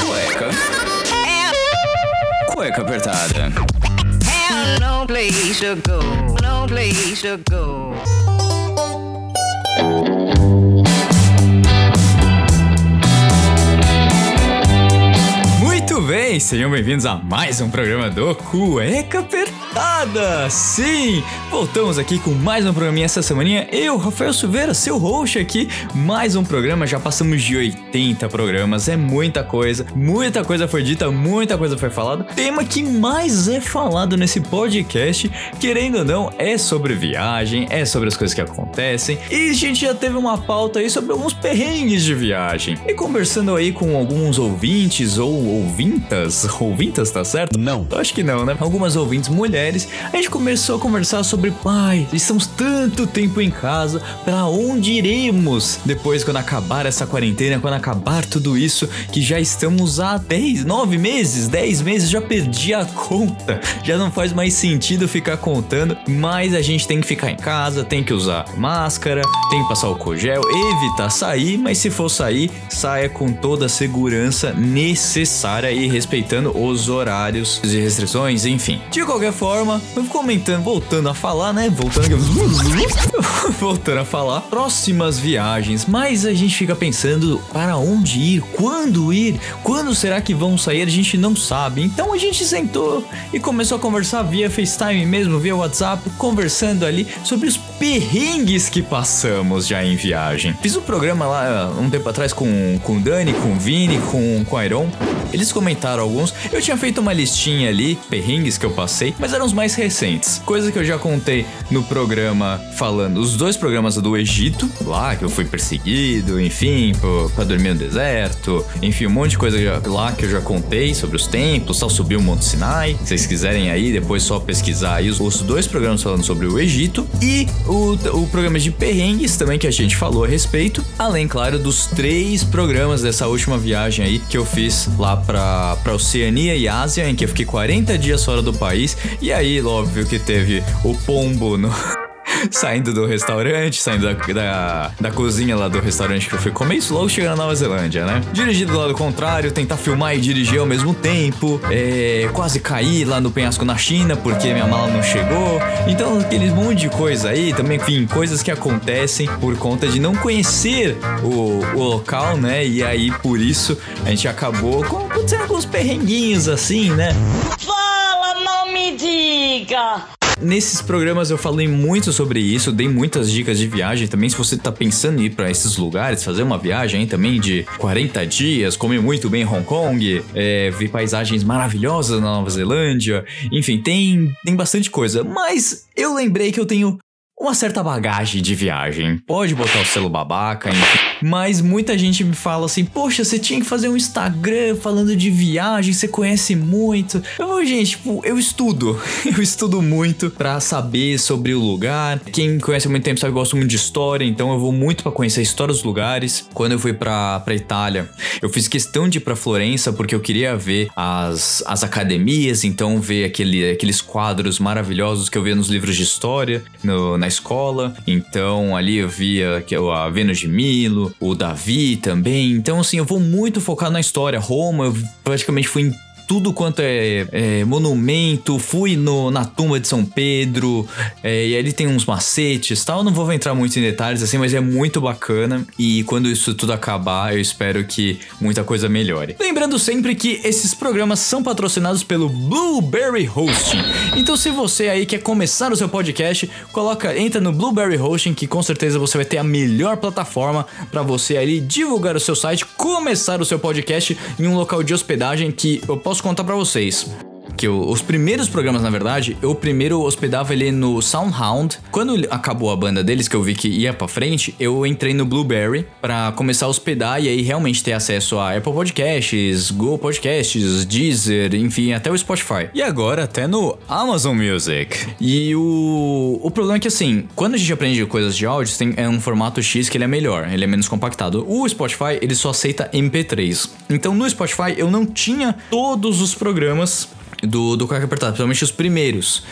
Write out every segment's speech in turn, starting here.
Cueca. Cueca apertada. No place to go, no place to go. Muito bem, sejam bem-vindos a mais um programa do Cueca Apertada. Sim, voltamos aqui com mais um programinha essa semaninha. Eu, Rafael Silveira, seu host aqui, mais um programa. Já passamos de 80 programas, é muita coisa, muita coisa foi dita, muita coisa foi falada. Tema que mais é falado nesse podcast, querendo ou não, é sobre viagem, é sobre as coisas que acontecem. E a gente já teve uma pauta aí sobre alguns perrengues de viagem. E conversando aí com alguns ouvintes ou ouvintas, ouvintas, tá certo? Não. Eu acho que não, né? Algumas ouvintes mulheres, a gente começou a conversar sobre pai, estamos tanto tempo em casa, pra onde iremos depois quando acabar essa quarentena, quando acabar tudo isso, que já estamos há 10, 9 meses, 10 meses, já perdi a conta, já não faz mais sentido ficar contando, mas a gente tem que ficar em casa, tem que usar máscara, tem que passar o cogel, evitar sair, mas se for sair, saia com toda a segurança necessária e respeitando os horários e restrições, enfim. De qualquer forma, comentando, voltando a falar, né? Voltando voltando a falar, próximas viagens, mas a gente fica pensando para onde ir, quando ir, quando será que vão sair, a gente não sabe. Então a gente sentou e começou a conversar via FaceTime mesmo, via WhatsApp, conversando ali sobre os perrengues que passamos já em viagem. Fiz um programa lá um tempo atrás com, com o Dani, com o Vini, com, com o Iron. Eles comentaram alguns. Eu tinha feito uma listinha ali, perrengues que eu passei, mas eram os mais recentes. Coisa que eu já contei no programa falando, os dois programas do Egito, lá que eu fui perseguido, enfim, pra dormir no deserto, enfim, um monte de coisa lá que eu já contei sobre os templos, tal, subir o Monte Sinai. Se vocês quiserem aí, depois só pesquisar aí os, os dois programas falando sobre o Egito e o, o programa de perrengues também que a gente falou a respeito, além, claro, dos três programas dessa última viagem aí que eu fiz lá pra, pra Oceania e Ásia, em que eu fiquei 40 dias fora do país, e aí, óbvio que teve o pombo no. Saindo do restaurante, saindo da, da, da cozinha lá do restaurante que eu fui comer, isso logo chegando na Nova Zelândia, né? Dirigir do lado contrário, tentar filmar e dirigir ao mesmo tempo, é, quase cair lá no penhasco na China porque minha mala não chegou. Então, aqueles monte de coisa aí, também, enfim, coisas que acontecem por conta de não conhecer o, o local, né? E aí, por isso, a gente acabou com- acontecendo alguns perrenguinhos assim, né? Fala, não me diga! Nesses programas eu falei muito sobre isso, dei muitas dicas de viagem também. Se você tá pensando em ir pra esses lugares, fazer uma viagem também de 40 dias, comer muito bem em Hong Kong, é, ver paisagens maravilhosas na Nova Zelândia, enfim, tem, tem bastante coisa. Mas eu lembrei que eu tenho uma certa bagagem de viagem. Pode botar o selo babaca, enfim. Mas muita gente me fala assim: Poxa, você tinha que fazer um Instagram falando de viagem, você conhece muito. Eu vou, gente, tipo, eu estudo. Eu estudo muito pra saber sobre o lugar. Quem me conhece há muito tempo sabe que eu gosto muito de história, então eu vou muito pra conhecer a história dos lugares. Quando eu fui pra, pra Itália, eu fiz questão de ir pra Florença porque eu queria ver as, as academias, então ver aquele, aqueles quadros maravilhosos que eu via nos livros de história no- na escola. Então ali eu via a Vênus de Milo, o Davi também. Então assim, eu vou muito focar na história. Roma, eu praticamente fui tudo quanto é, é, monumento, fui no, na tumba de São Pedro, é, e ali tem uns macetes tal. Não vou entrar muito em detalhes assim, mas é muito bacana. E quando isso tudo acabar, eu espero que muita coisa melhore. Lembrando sempre que esses programas são patrocinados pelo Blueberry Hosting. Então, se você aí quer começar o seu podcast, coloca, entra no Blueberry Hosting, que com certeza você vai ter a melhor plataforma para você ali divulgar o seu site, começar o seu podcast em um local de hospedagem que eu posso contar para vocês. Que eu- os primeiros programas, na verdade, eu primeiro hospedava ele no Soundhound. Quando acabou a banda deles, que eu vi que ia pra frente, eu entrei no Blueberry pra começar a hospedar e aí realmente ter acesso a Apple Podcasts, Google Podcasts, Deezer, enfim, até o Spotify. E agora até no Amazon Music. E o, o problema é que assim, quando a gente aprende coisas de áudio, tem, é um formato X que ele é melhor, ele é menos compactado. O Spotify, ele só aceita MP3. Então no Spotify eu não tinha todos os programas do, do Quack Apertado, principalmente os primeiros.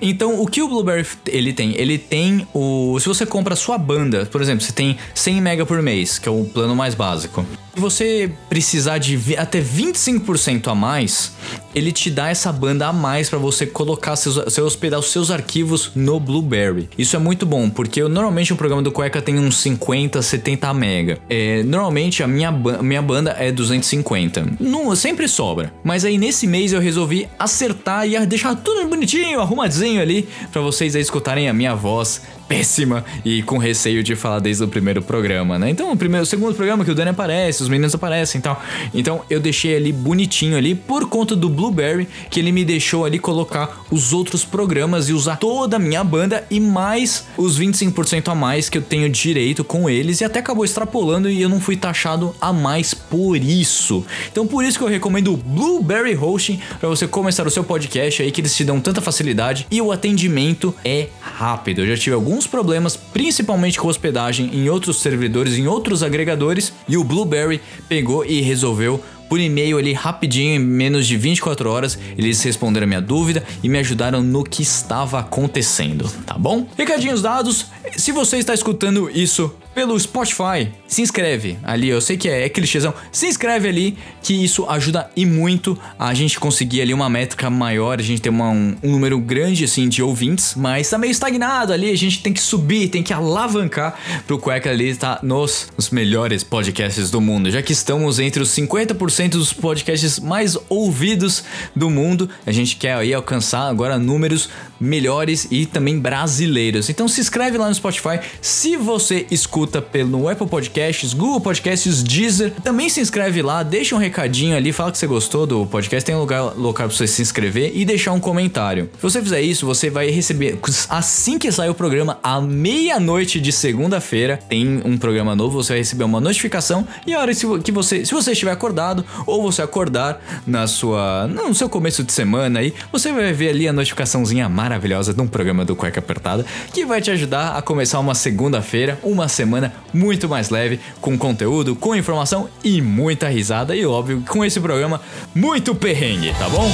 Então, o que o Blueberry ele tem? Ele tem o. Se você compra a sua banda, por exemplo, você tem 100 mega por mês, que é o plano mais básico. Se você precisar de até 25% a mais, ele te dá essa banda a mais para você colocar seus, você hospedar os seus arquivos no Blueberry. Isso é muito bom, porque eu, normalmente o programa do Cueca tem uns 50, 70 mega. É, normalmente a minha, minha banda é 250. Não, sempre sobra. Mas aí nesse mês eu resolvi acertar e deixar tudo bonitinho, arrumadinho ali, para vocês aí escutarem a minha voz péssima e com receio de falar desde o primeiro programa, né? Então, o primeiro, o segundo programa que o Dani aparece, os meninos aparecem e tal. Então, eu deixei ali bonitinho ali por conta do Blueberry, que ele me deixou ali colocar os outros programas e usar toda a minha banda e mais os 25% a mais que eu tenho direito com eles e até acabou extrapolando e eu não fui taxado a mais por isso. Então, por isso que eu recomendo o Blueberry Hosting para você começar o seu podcast aí que eles te dão tanta facilidade e o atendimento é rápido. Eu já tive alguns problemas, principalmente com hospedagem em outros servidores, em outros agregadores, e o Blueberry pegou e resolveu por e-mail ali rapidinho, em menos de 24 horas, eles responderam minha dúvida e me ajudaram no que estava acontecendo, tá bom? Recadinhos dados, se você está escutando isso pelo Spotify, se inscreve ali, eu sei que é, é clichêzão, se inscreve ali, que isso ajuda e muito a gente conseguir ali uma métrica maior, a gente ter uma- um, um número grande assim de ouvintes, mas tá meio estagnado ali, a gente tem que subir, tem que alavancar pro Cueca ali estar nos, nos melhores podcasts do mundo, já que estamos entre os 50% dos podcasts mais ouvidos do mundo, a gente quer aí alcançar agora números melhores e também brasileiros. Então se inscreve lá no Spotify. Se você escuta pelo Apple Podcasts, Google Podcasts, Deezer, também se inscreve lá, deixa um recadinho ali, fala que você gostou do podcast, tem um lugar local para você se inscrever e deixar um comentário. Se você fizer isso, você vai receber assim que sair o programa à meia-noite de segunda-feira, tem um programa novo, você vai receber uma notificação e a hora que você, se você estiver acordado ou você acordar na sua, no seu começo de semana aí, você vai ver ali a notificaçãozinha maravilhosa de um programa do Cueca Apertada que vai te ajudar a começar uma segunda-feira, uma semana muito mais leve, com conteúdo, com informação e muita risada e óbvio com esse programa muito perrengue, tá bom?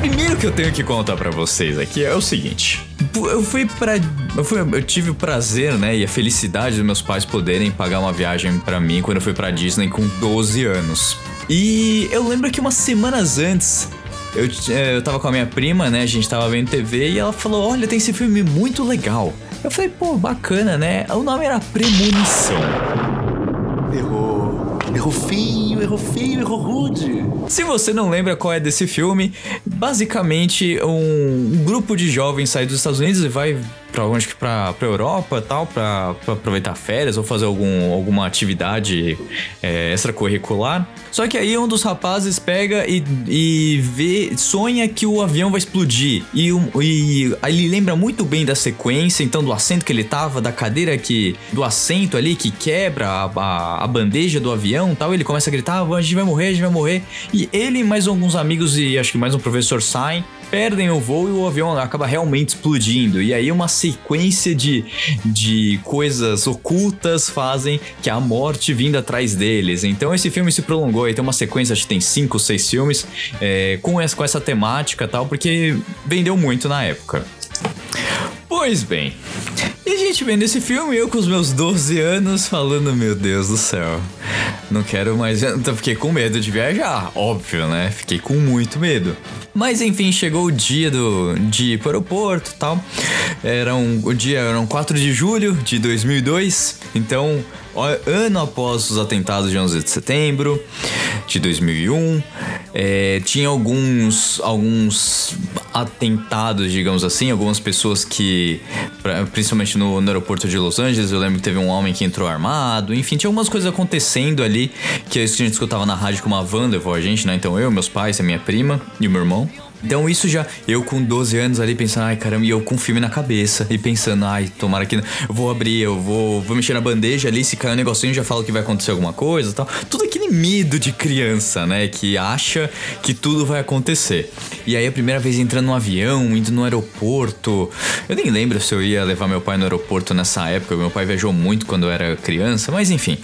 Primeiro que eu tenho que contar pra vocês aqui é o seguinte. Eu fui pra. Eu, fui, eu tive o prazer, né, e a felicidade dos meus pais poderem pagar uma viagem pra mim quando eu fui pra Disney com 12 anos. E eu lembro que umas semanas antes eu, eh, eu tava com a minha prima, né? A gente tava vendo TV e ela falou: Olha, tem esse filme muito legal. Eu falei, pô, bacana, né? O nome era Premonição. Errou. Errou feio, errou feio, errou rude. Se você não lembra qual é desse filme, basicamente um, grupo de jovens sai dos Estados Unidos e vai pra onde que pra Europa tal, pra aproveitar férias ou fazer algum, alguma atividade é, extracurricular. Só que aí um dos rapazes pega e, e vê, sonha que o avião vai explodir. E, e ele lembra muito bem da sequência, então do assento que ele tava, da cadeira que. do assento ali que quebra a, a, a bandeja do avião tal. Ele começa a gritar: "Ah, a gente vai morrer, a gente vai morrer. E ele e mais alguns amigos e acho que mais um professor saem. Perdem o voo e o avião acaba realmente explodindo. E aí uma sequência de, de coisas ocultas fazem que a morte vinda atrás deles. Então esse filme se prolongou. E tem uma sequência, acho que tem cinco, seis filmes é, com, essa, com essa temática tal, porque vendeu muito na época. Pois bem, e a gente vendo esse filme, eu com os meus 12 anos falando, meu Deus do céu, não quero mais. Então fiquei com medo de viajar, óbvio, né? Fiquei com muito medo. Mas enfim, chegou o dia do, de ir para o e tal. Era um, o dia eram 4 de julho de 2002, então ano após os atentados de 11 de setembro de 2001, é, tinha alguns alguns atentados, digamos assim, algumas pessoas que, principalmente no, no aeroporto de Los Angeles, eu lembro que teve um homem que entrou armado, enfim, tinha algumas coisas acontecendo ali, que é a gente escutava na rádio que uma van levou a gente, né? Então eu, meus pais, a minha prima e o meu irmão. Então isso já, eu com 12 anos ali pensando, ai caramba, e eu com um filme na cabeça e pensando, ai, tomara que não- eu vou abrir, eu vou, vou mexer na bandeja ali, se cair um negocinho já falo que vai acontecer alguma coisa tal. Tudo aquele medo de criança, né, que acha que tudo vai acontecer. E aí a primeira vez entrando no avião, indo no aeroporto, eu nem lembro se eu ia levar meu pai no aeroporto nessa época, meu pai viajou muito quando eu era criança, mas enfim.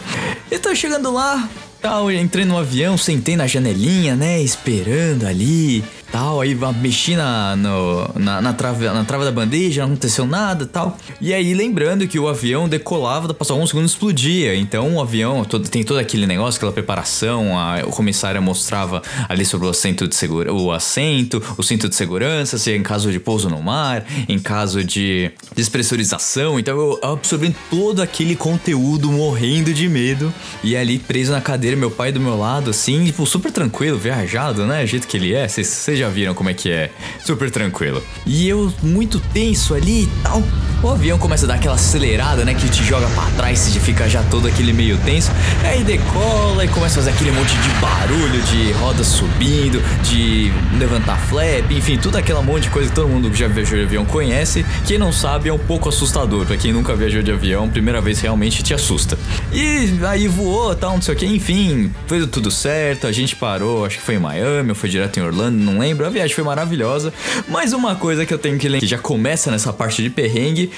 Eu tava chegando lá, tal, entrei no avião, sentei na janelinha, né, esperando ali, tal. Aí mexi na, no- na, na, trave, na trava da bandeja, não aconteceu nada tal. E aí, lembrando que o avião decolava, passava um segundo e explodia. Então, o avião todo- tem todo aquele negócio, aquela preparação. A, o comissário mostrava ali sobre o assento de segura, o assento, o cinto de segurança, se é em caso de pouso no mar, em caso de despressurização. Então, eu absorvendo todo aquele conteúdo, morrendo de medo. E ali preso na cadeira, meu pai do meu lado, assim, tipo, super tranquilo, viajado, né? O jeito que ele é. Vocês viram como é que é. Super tranquilo. E eu muito tenso ali e tal. O avião começa a dar aquela acelerada, né? Que te joga pra trás, você fica já todo aquele meio tenso. Aí decola e começa a fazer aquele monte de barulho, de rodas subindo, de levantar flap, enfim, tudo aquela monte de coisa que todo mundo que já viajou de avião conhece. Quem não sabe é um pouco assustador. Pra quem nunca viajou de avião, primeira vez realmente te assusta. E aí voou, tal, não sei o que, enfim, fez tudo certo. A gente parou, acho que foi em Miami, ou foi direto em Orlando, não lembro. A viagem foi maravilhosa. Mas uma coisa que eu tenho que lembrar, que já começa nessa parte de perrengue.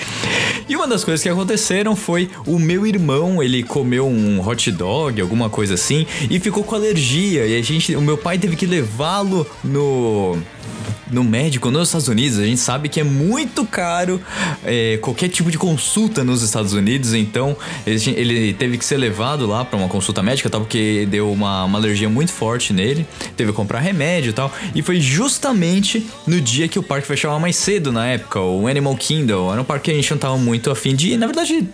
E uma das coisas que aconteceram foi o meu irmão, ele comeu um hot dog, alguma coisa assim, e ficou com alergia. E a gente, o meu pai teve que levá-lo no no médico nos Estados Unidos, a gente sabe que é muito caro é, qualquer tipo de consulta nos Estados Unidos, então ele, ele teve que ser levado lá pra uma consulta médica, tal, porque deu uma, uma alergia muito forte nele, teve que comprar remédio e tal, e foi justamente no dia que o parque fechava mais cedo na época, o Animal Kingdom, era um parque que a gente não tava muito afim de na verdade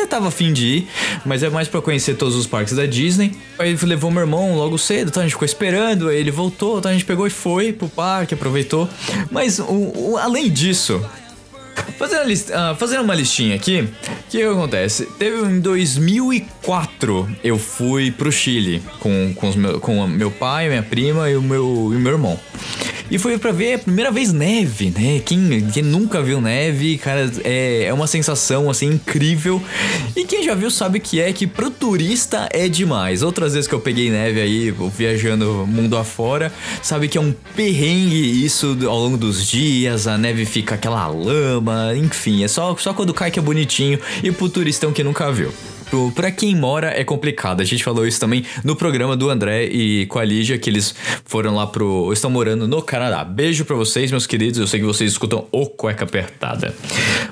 eu tava afim de ir, mas é mais pra conhecer todos os parques da Disney. Aí ele levou meu irmão logo cedo, então a gente ficou esperando, aí ele voltou, então a gente pegou e foi pro parque, aproveitou. Mas o- o- além disso, Fazendo, ah, fazendo uma listinha aqui, o que, que acontece? Teve em 2004 eu fui pro Chile com, com, meu, com meu pai, minha prima e o meu, e meu irmão. E foi pra ver a primeira vez neve, né? Quem, quem nunca viu neve, cara, é, é uma sensação assim incrível. E quem já viu sabe que é que pro turista é demais. Outras vezes que eu peguei neve aí, viajando mundo afora, sabe que é um perrengue isso ao longo dos dias, a neve fica aquela lama, enfim, é só, só quando cai que é bonitinho e pro turistão que nunca viu. Pro- Pra quem mora é complicado. A gente falou isso também no programa do André e com a Lígia, que eles foram lá pro. estão morando no Canadá. Beijo pra vocês, meus queridos. Eu sei que vocês escutam o cueca apertada.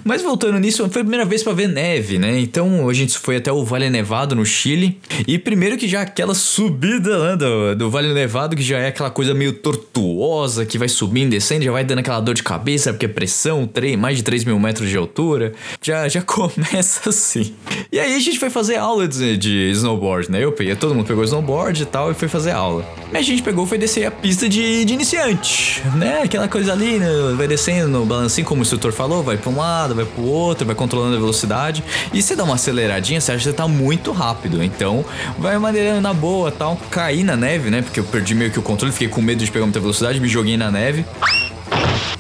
Mas voltando nisso, foi a primeira vez pra ver neve, né? Então a gente foi até o Vale Nevado, no Chile. E primeiro que já aquela subida né, do, do Vale Nevado, que já é aquela coisa meio tortuosa, que vai subindo, descendo, já vai dando aquela dor de cabeça, porque é pressão, três- mais de 3 mil metros de altura. Já, já começa assim. E aí a gente foi fazer aula de, de snowboard, né? Eu peguei, todo mundo pegou snowboard e tal e foi fazer aula. Aí a gente pegou e foi descer a pista de, de iniciante, né? Aquela coisa ali, né? vai descendo balancinho, como o instrutor falou, vai pra um lado, vai pro outro, vai controlando a velocidade. E você dá uma aceleradinha, você acha que você tá muito rápido. Então, vai maneirando na boa tal. Caí na neve, né? Porque eu perdi meio que o controle, fiquei com medo de pegar muita velocidade, me joguei na neve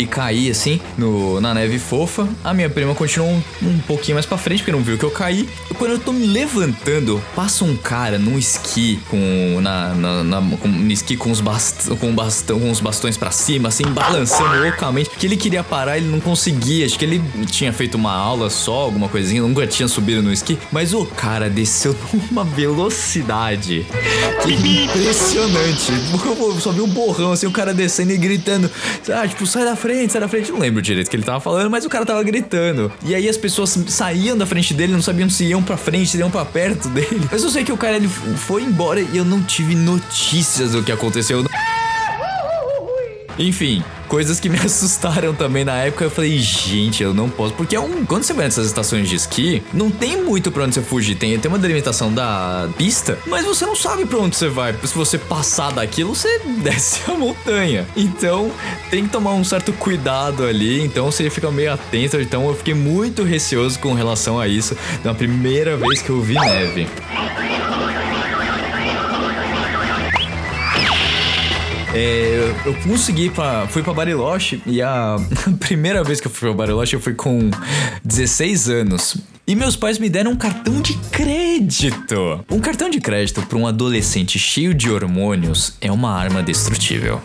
e caí assim no, na neve fofa. A minha prima continuou um, um pouquinho mais pra frente, porque não viu que eu caí. Quando eu tô me levantando, passa um cara num esqui com. Na, na, na- com, no esqui com os, bast, com, bastão, com os bastões pra cima, assim, balançando loucamente. Que ele queria parar, ele não conseguia. Acho que ele tinha feito uma aula só, alguma coisinha, nunca tinha subido no esqui. Mas o cara desceu numa velocidade que impressionante. Eu só vi um borrão assim, o cara descendo e gritando. Ah, tipo, sai da frente, sai da frente. Não lembro direito o que ele tava falando, mas o cara tava gritando. E aí as pessoas saíam da frente dele, não sabiam se iam pra frente, se iam pra perto dele. Mas eu sei que o cara ele foi embora e eu não tive notícias do que aconteceu. Enfim, coisas que me assustaram também na época. Eu falei, gente, eu não posso. Porque é um, quando você vai nessas estações de esqui, não tem muito pra onde você fugir. Tem, tem uma delimitação da pista, mas você não sabe pra onde você vai. Se você passar daquilo, você desce a montanha. Então, tem que tomar um certo cuidado ali. Então, você fica meio atento. Então, eu fiquei muito receoso com relação a isso na primeira vez que eu vi neve. É, eu consegui pra, fui pra Bariloche e a primeira vez que eu fui pra Bariloche eu fui com 16 anos. E meus pais me deram um cartão de crédito. Um cartão de crédito para um adolescente cheio de hormônios é uma arma destrutível.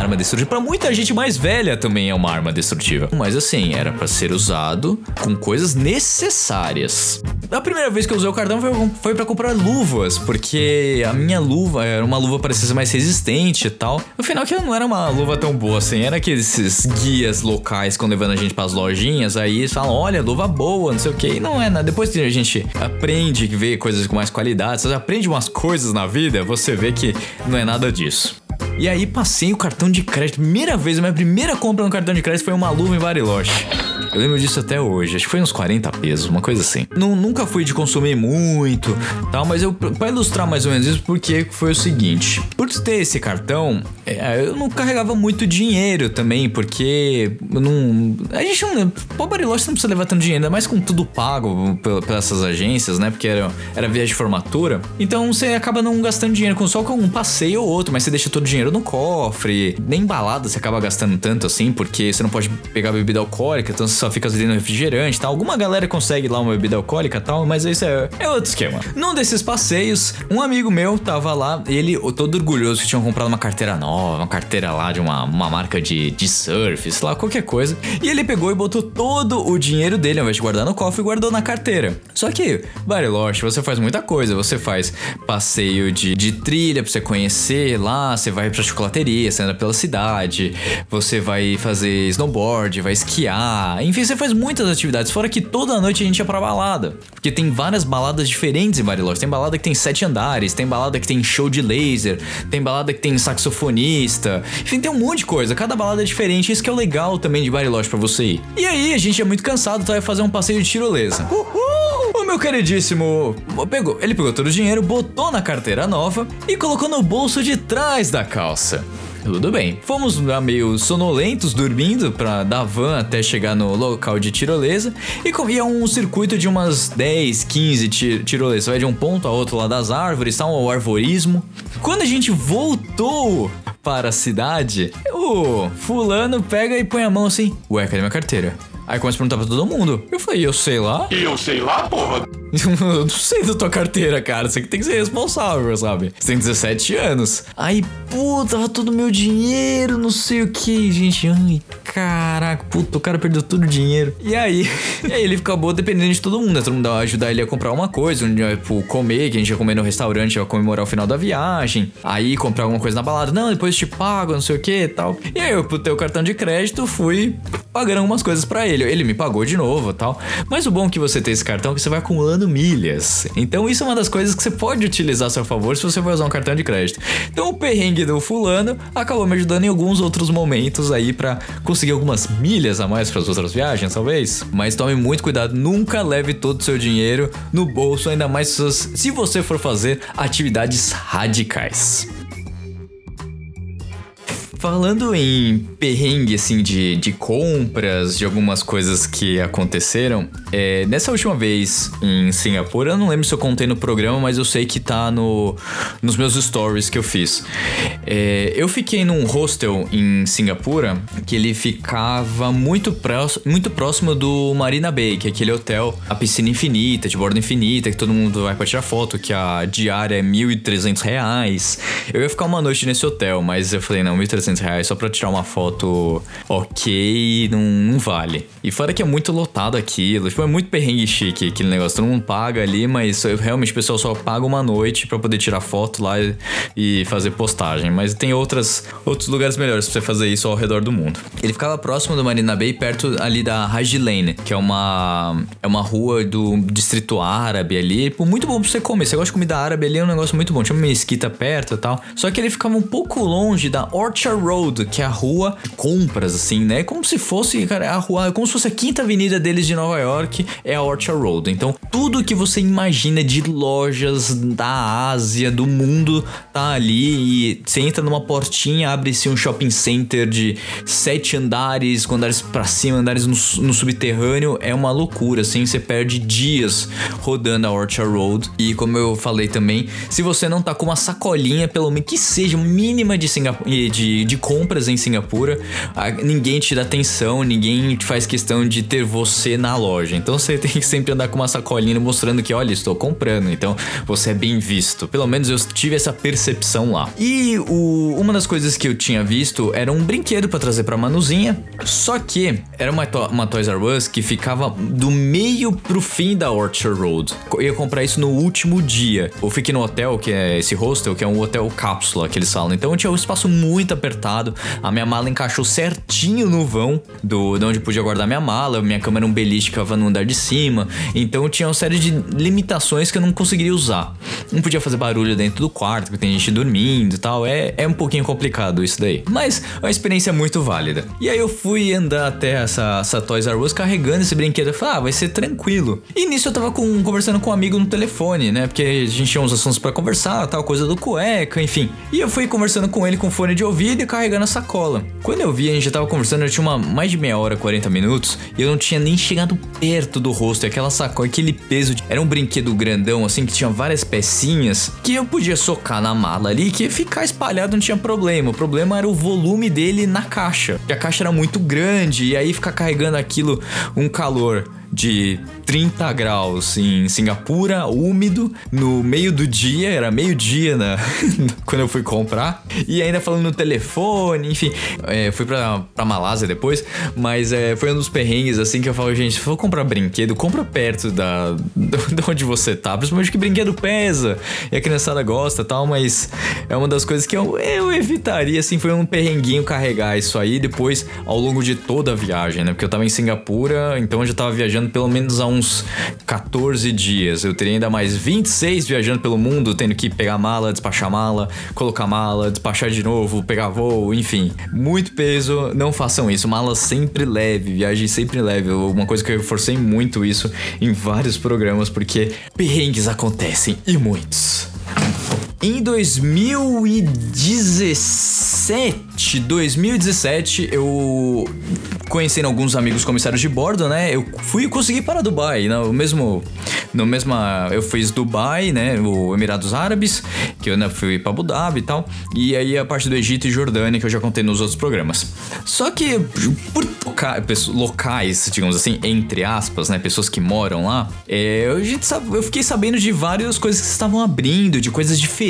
Arma destrutível. Pra muita gente mais velha também é uma arma destrutível. Mas assim, era pra ser usado com coisas necessárias. A primeira vez que eu usei o cartão foi, foi para comprar luvas, porque a minha luva era uma luva parecia ser mais resistente e tal. No final que não era uma luva tão boa assim, era aqueles guias locais que levando a gente pras lojinhas, aí eles falam, olha, luva boa, não sei o que, e não é nada. Depois que a gente aprende a ver coisas com mais qualidade, você aprende umas coisas na vida, você vê que não é nada disso. E aí passei o cartão de crédito. Primeira vez, minha primeira compra no cartão de crédito foi uma luva em Bariloche. Eu lembro disso até hoje. Acho que foi uns 40 pesos, uma coisa assim. Não, nunca fui de consumir muito, tal, mas eu para ilustrar mais ou menos isso, porque foi o seguinte: por ter esse cartão, é, eu não carregava muito dinheiro também, porque não, a gente não, pô, Bariloche não precisa levar tanto dinheiro, ainda mais com tudo pago pel- pelas agências, né? Porque era, era viagem de formatura. Então você acaba não gastando dinheiro com só com um passeio ou outro, mas você deixa todo o dinheiro no cofre. Nem balada você acaba gastando tanto assim, porque você não pode pegar bebida alcoólica, então só fica no refrigerante e tal. Alguma galera consegue lá uma bebida alcoólica e tal, mas isso é, é outro esquema. Num desses passeios, um amigo meu tava lá, ele todo orgulhoso que tinha comprado uma carteira nova, uma carteira lá de uma, uma marca de, de surf, sei lá, qualquer coisa. E ele pegou e botou todo o dinheiro dele, ao invés de guardar no cofre, guardou na carteira. Só que, Bariloche, você faz muita coisa. Você faz passeio de, de trilha pra você conhecer lá, você vai pra chocolateria, você anda pela cidade, você vai fazer snowboard, vai esquiar, enfim, você faz muitas atividades. Fora que toda noite a gente ia pra balada. Porque tem várias baladas diferentes em Bariloche. Tem balada que tem sete andares, tem balada que tem show de laser, tem balada que tem saxofonista. Enfim, tem um monte de coisa. Cada balada é diferente. Isso que é o legal também de Bariloche pra você ir. E aí, a gente é muito cansado, então vai fazer um passeio de tirolesa. Uhul! O meu queridíssimo pegou, ele pegou todo o dinheiro, botou na carteira nova e colocou no bolso de trás da calça. Tudo bem. Fomos meio sonolentos, dormindo, pra da van até chegar no local de tirolesa. E corria um circuito de umas 10, 15 ti- tirolesas. Vai de um ponto a outro lá das árvores, tal, o arvorismo. Quando a gente voltou para a cidade, o fulano pega e põe a mão assim: Ué, cadê minha carteira? Aí começa a perguntar pra todo mundo. Eu falei, eu sei lá. Eu sei lá, porra. Eu não sei da tua carteira, cara. Você que tem que ser responsável, sabe? Você tem 17 anos. Aí, puta, tava todo meu dinheiro, não sei o que, gente. Ai, caraca, puta, o cara perdeu todo o dinheiro. E aí, e aí ele acabou dependendo de todo mundo, né? Todo mundo ajudar ele a comprar uma coisa, um tipo, comer, que a gente ia comer no restaurante, ia comemorar o final da viagem. Aí comprar alguma coisa na balada. Não, depois te pago, não sei o que e tal. E aí eu putei o cartão de crédito, fui pagando algumas coisas pra ele. Ele me pagou de novo tal. Mas o bom que você tem esse cartão é que você vai acumulando milhas. Então isso é uma das coisas que você pode utilizar a seu favor se você for usar um cartão de crédito. Então o perrengue do fulano acabou me ajudando em alguns outros momentos aí pra conseguir algumas milhas a mais para as outras viagens, talvez. Mas tome muito cuidado, nunca leve todo o seu dinheiro no bolso, ainda mais se você for fazer atividades radicais. Falando em perrengue, assim, de, de compras, de algumas coisas que aconteceram, é, nessa última vez em Singapura, eu não lembro se eu contei no programa, mas eu sei que tá no, nos meus stories que eu fiz. É, eu fiquei num hostel em Singapura que ele ficava muito, prós, muito próximo do Marina Bay, que é aquele hotel, a piscina infinita, de borda infinita, que todo mundo vai pra tirar foto, que a diária é 1.300 reais. Eu ia ficar uma noite nesse hotel, mas eu falei, não, 1.300 reais só pra tirar uma foto ok, não, não vale. E fora que é muito lotado aquilo, tipo, é muito perrengue chique aquele negócio. Todo mundo paga ali, mas realmente o pessoal só paga uma noite pra poder tirar foto lá e, fazer postagem. Mas tem outras, outros lugares melhores pra você fazer isso ao redor do mundo. Ele ficava próximo do Marina Bay, perto ali da Haji Lane, que é uma, é uma rua do distrito árabe ali. Pô, muito bom pra você comer. Você gosta de comida árabe ali, é um negócio muito bom. Tinha uma mesquita perto e tal. Só que ele ficava um pouco longe da Orchard Road, que é a rua de compras, assim, né? Como se fosse, cara, a rua, como se fosse a quinta avenida deles de Nova York, é a Orchard Road. Então, tudo que você imagina de lojas da Ásia, do mundo, tá ali. E você entra numa portinha, abre-se um shopping center de sete andares, com andares pra cima, andares no, no subterrâneo. É uma loucura, assim. Você perde dias rodando a Orchard Road. E como eu falei também, se você não tá com uma sacolinha, pelo menos que seja mínima de, Singapura, de, de compras em Singapura, ninguém te dá atenção, ninguém faz questão de ter você na loja. Então você tem que sempre andar com uma sacolinha mostrando que, olha, estou comprando. Então você é bem visto. Pelo menos eu tive essa percepção lá. E o- uma das coisas que eu tinha visto era um brinquedo pra trazer pra Manuzinha. Só que era uma, to- uma Toys R Us que ficava do meio pro fim da Orchard Road. Eu ia comprar isso no último dia. Eu fiquei no hotel, que é esse hostel, que é um hotel cápsula que eles falam. Então tinha um espaço muito apertado. A minha mala encaixou certinho no vão do, de onde podia guardar minha mala. Minha cama era um beliche ficava no andar de cima. Então tinha uma série de limitações que eu não conseguiria usar. Não podia fazer barulho dentro do quarto, porque tem gente dormindo e tal. É, é um pouquinho complicado isso daí. Mas é uma experiência muito válida. E aí eu fui andar até essa, essa Toys R Us carregando esse brinquedo. Eu falei, ah, vai ser tranquilo. E nisso eu tava com- conversando com um amigo no telefone, né? Porque a gente tinha uns assuntos pra conversar, tal, coisa do cueca, enfim. E eu fui conversando com ele com fone de ouvido e carregando a sacola. Quando eu vi, a gente já tava conversando, eu tinha uma, mais de meia hora, 40 minutos, e eu não tinha nem chegado perto do rosto. E aquela sacola, aquele peso. de- Era um brinquedo grandão, assim, que tinha várias pecinhas que eu podia socar na mala ali, que ficar espalhado não tinha problema. O problema era o volume dele na caixa. Que a caixa era muito grande, e aí ficar carregando aquilo, um calor de 30 graus em Singapura, úmido, no meio do dia, era meio-dia na quando eu fui comprar, e ainda falando no telefone, enfim, é, fui pra, pra Malásia depois, mas é, foi um dos perrengues assim que eu falo, gente, se for comprar brinquedo, compra perto da de onde você tá, principalmente que brinquedo pesa, e a criançada gosta tal, mas é uma das coisas que eu, eu evitaria, assim, foi um perrenguinho carregar isso aí depois ao longo de toda a viagem, né? Porque eu tava em Singapura, então eu já tava viajando pelo menos há uns 14 dias. Eu teria ainda mais 26 viajando pelo mundo, tendo que pegar mala, despachar mala, colocar mala, despachar de novo, pegar voo, enfim. Muito peso, não façam isso. Mala sempre leve, viagem sempre leve. Uma coisa que eu forcei muito isso em vários programas, porque perrengues acontecem e muitos. Em 2017, 2017, eu conhecendo alguns amigos comissários de bordo, né? Eu fui e consegui para Dubai, no mesmo no mesma eu fiz Dubai, né, o Emirados Árabes, que eu né, fui para Abu Dhabi e tal, e aí a parte do Egito e Jordânia que eu já contei nos outros programas. Só que por locais, digamos assim, entre aspas, né, pessoas que moram lá, é, sabe, eu fiquei sabendo de várias coisas que estavam abrindo, de coisas diferentes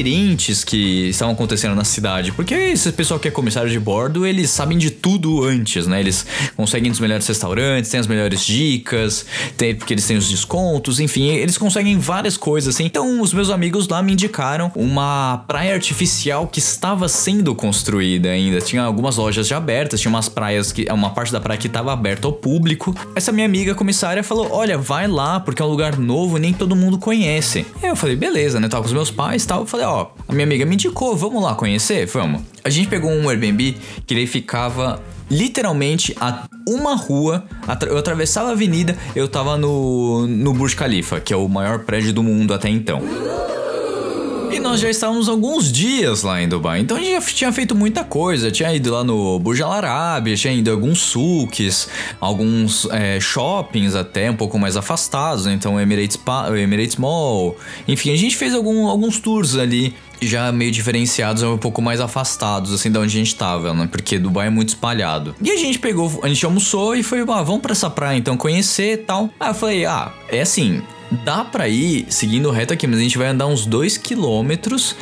que estavam acontecendo na cidade, porque esse pessoal que é comissário de bordo, eles sabem de tudo antes, né? Eles conseguem os melhores restaurantes, têm as melhores dicas, tem, porque eles têm os descontos, enfim, eles conseguem várias coisas assim. Então, os meus amigos lá me indicaram uma praia artificial que estava sendo construída ainda. Tinha algumas lojas já abertas, tinha umas praias que uma parte da praia que estava aberta ao público. Essa minha amiga comissária falou: "Olha, vai lá, porque é um lugar novo, nem todo mundo conhece". Aí eu falei: "Beleza, né? Tava com os meus pais, e tal". Eu falei: "Ó, a minha amiga me indicou, vamos lá conhecer? Vamos". A gente pegou um Airbnb que ele ficava literalmente a uma rua, eu atravessava a avenida, eu tava no, no Burj Khalifa, que é o maior prédio do mundo até então. E nós já estávamos alguns dias lá em Dubai, então a gente já tinha feito muita coisa. Tinha ido lá no Burj Al Arab, tinha ido a alguns sulks, alguns é, shoppings até um pouco mais afastados, né? então Emirates, Emirates Mall. Enfim, a gente fez algum- alguns tours ali já meio diferenciados, um pouco mais afastados, assim, da onde a gente tava, né? Porque Dubai é muito espalhado. E a gente pegou, a gente almoçou e foi, ah, vamos pra essa praia então conhecer e tal. Aí eu falei, ah, é assim, dá pra ir seguindo reto aqui, mas a gente vai andar uns 2 quilômetros